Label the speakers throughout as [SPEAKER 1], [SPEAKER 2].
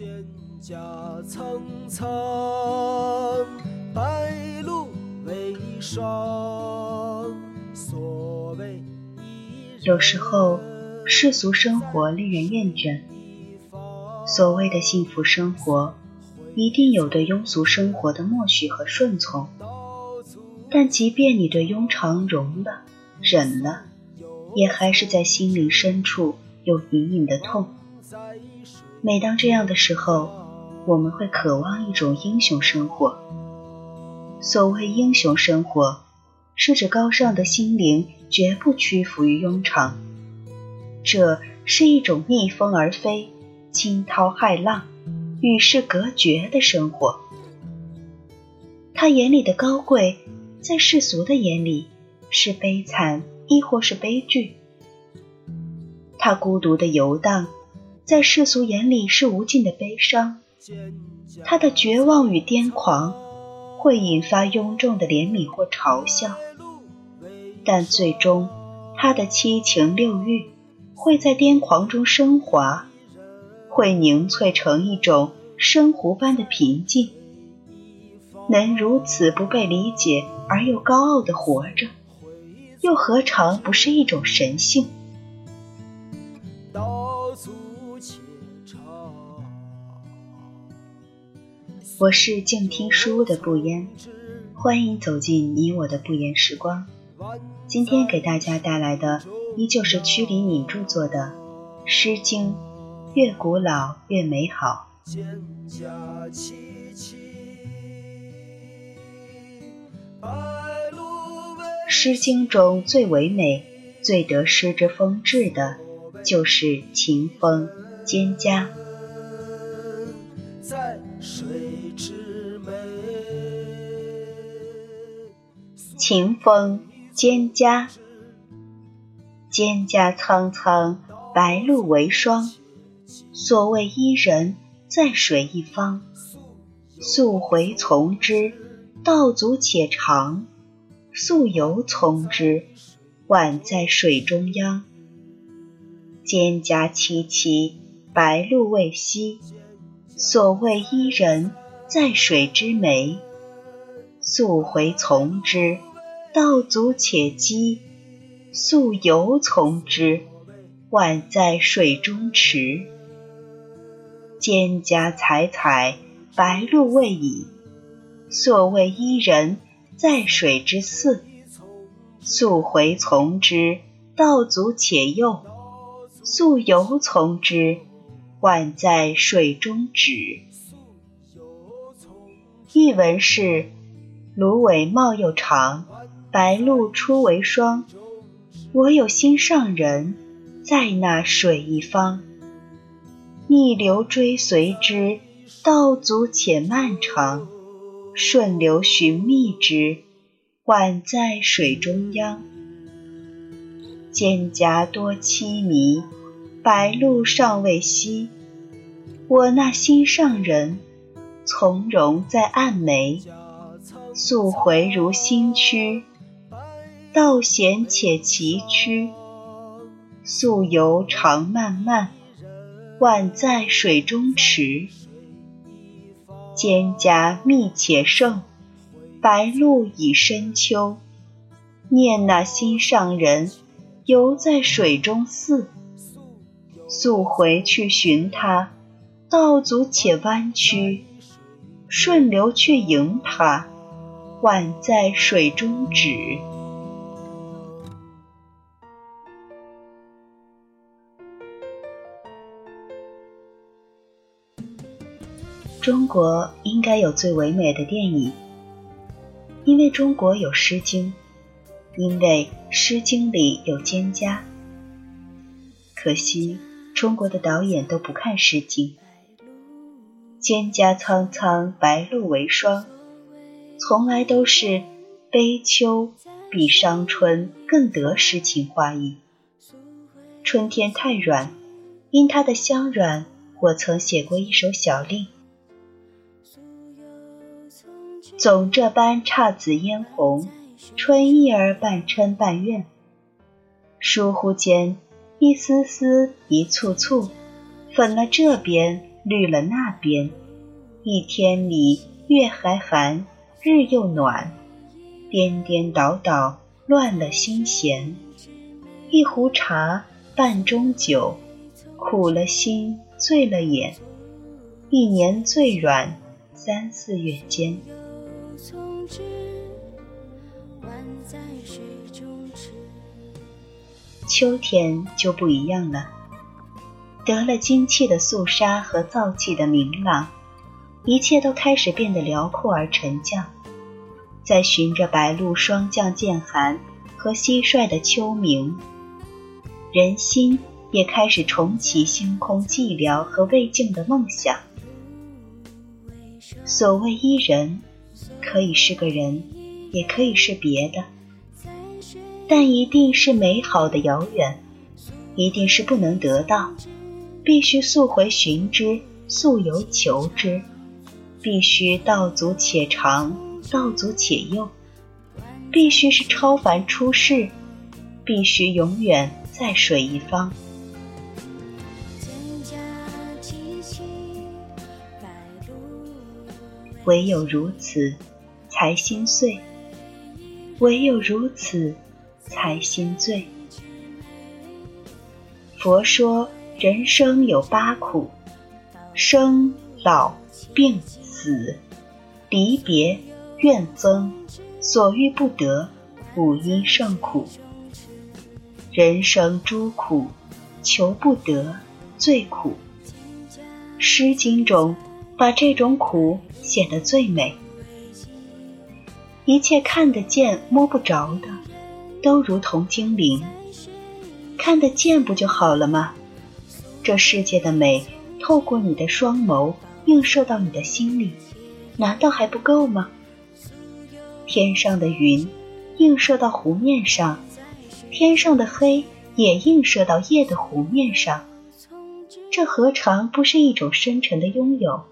[SPEAKER 1] 蒹葭苍苍，白露为霜。所谓
[SPEAKER 2] 有时候，世俗生活令人厌倦。所谓的幸福生活，一定有对庸俗生活的默许和顺从。但即便你对庸常容了、忍了，也还是在心灵深处有隐隐的痛。每当这样的时候，我们会渴望一种英雄生活。所谓英雄生活，是指高尚的心灵绝不屈服于庸常。这是一种逆风而飞、惊涛骇浪、与世隔绝的生活。他眼里的高贵，在世俗的眼里是悲惨，亦或是悲剧。他孤独的游荡，在世俗眼里是无尽的悲伤。他的绝望与癫狂，会引发庸众的怜悯或嘲笑，但最终，他的七情六欲会在癫狂中升华，会凝萃成一种深湖般的平静。能如此不被理解而又高傲地活着，又何尝不是一种神性？我是静听书屋的不言，欢迎走进你我的不言时光。今天给大家带来的依旧是屈黎敏著作的《诗经》，越古老越美好。《诗经》中最唯美、最得诗之风致的，就是秦风《蒹葭》。秦风《蒹葭》，蒹葭苍苍，白露为霜。所谓伊人，在水一方。溯洄从之，道阻且长。溯游从之，宛在水中央。蒹葭萋萋，白露未晞。所谓伊人，在水之湄。溯洄从之，道阻且跻。溯游从之，宛在水中坻。蒹葭采采，白露未已。所谓伊人。在水之涘，溯洄从之，道阻且右；溯游从之，宛在水中沚。译文是：芦苇茂又长，白露初为霜。我有心上人，在那水一方。逆流追随之，道阻且漫长。顺流寻觅之，宛在水中央。蒹葭多凄迷，白露尚未晞。我那心上人，从容在岸楣。溯洄如星驱，道险且崎岖。溯游长漫漫，宛在水中坻。蒹葭密且盛，白露已深秋。念那心上人，犹在水中涘。溯回去寻他，道阻且弯曲；顺流去迎他，宛在水中沚。中国应该有最唯美的电影，因为中国有《诗经》，因为《诗经》里有蒹葭。可惜中国的导演都不看《诗经》。蒹葭苍苍，白露为霜，从来都是悲秋比伤春更得诗情画意。春天太软，因它的香软，我曾写过一首小令。总这般姹紫嫣红，春意儿半嗔半怨。疏忽间，一丝丝一簇簇，粉了这边，绿了那边，一天里月还寒，日又暖，颠颠倒倒乱了心弦。一壶茶，半盅酒，苦了心，醉了眼。一年最软，三四月间。从秋天就不一样了，得了精气的肃杀和燥气的明朗，一切都开始变得辽阔而沉降。在循着白露霜降渐寒和蟋蟀的秋鸣，人心也开始重启星空寂寥和未尽的梦想。所谓伊人，可以是个人，也可以是别的。但一定是美好的遥远，一定是不能得到，必须溯回寻之，溯游求之，必须道阻且长，道阻且右，必须是超凡出世，必须永远在水一方。唯有如此，才心碎；唯有如此。才心醉。佛说人生有八苦：生、老、病、死、离别、怨憎、所欲不得、五阴盛苦。人生诸苦，求不得最苦。《诗经》中把这种苦写得最美。一切看得见、摸不着的。都如同精灵，看得见不就好了吗？这世界的美，透过你的双眸映射到你的心里，难道还不够吗？天上的云，映射到湖面上，天上的黑也映射到夜的湖面上，这何尝不是一种深沉的拥有？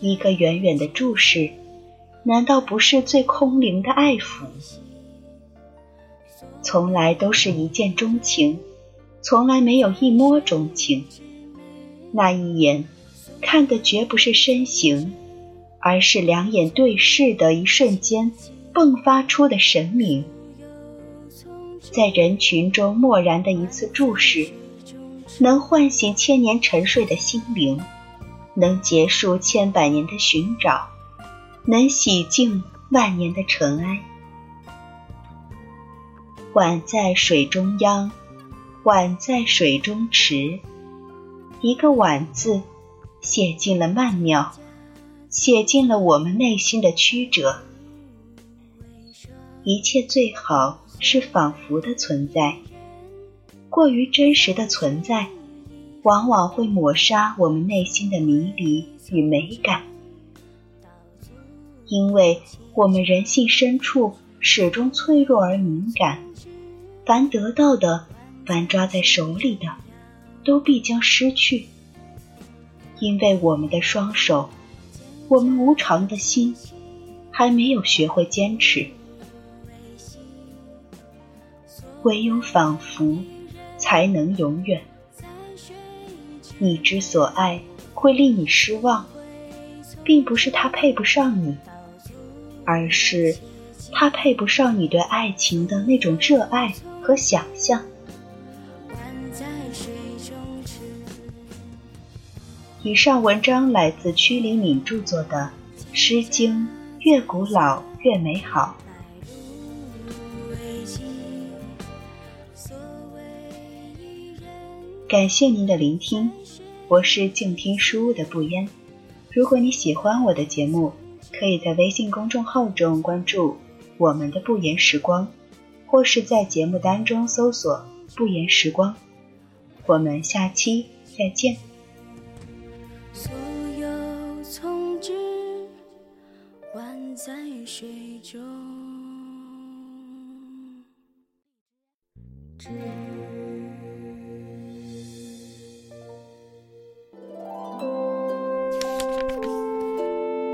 [SPEAKER 2] 一个远远的注视，难道不是最空灵的爱抚？从来都是一见钟情，从来没有一摸钟情。那一眼，看的绝不是身形，而是两眼对视的一瞬间迸发出的神明。在人群中漠然的一次注视，能唤醒千年沉睡的心灵，能结束千百年的寻找，能洗净万年的尘埃。碗在水中央，碗在水中池。一个“碗”字，写尽了曼妙，写尽了我们内心的曲折。一切最好是仿佛的存在，过于真实的存在，往往会抹杀我们内心的迷离与美感。因为我们人性深处始终脆弱而敏感。凡得到的，凡抓在手里的，都必将失去。因为我们的双手，我们无常的心，还没有学会坚持。唯有仿佛，才能永远。你之所爱会令你失望，并不是他配不上你，而是他配不上你对爱情的那种热爱。和想象。以上文章来自屈黎敏著作的《诗经》，越古老越美好。感谢您的聆听，我是静听书屋的不言。如果你喜欢我的节目，可以在微信公众号中关注我们的不言时光。或是在节目单中搜索“不言时光”，我们下期再见。所有从之，在水中。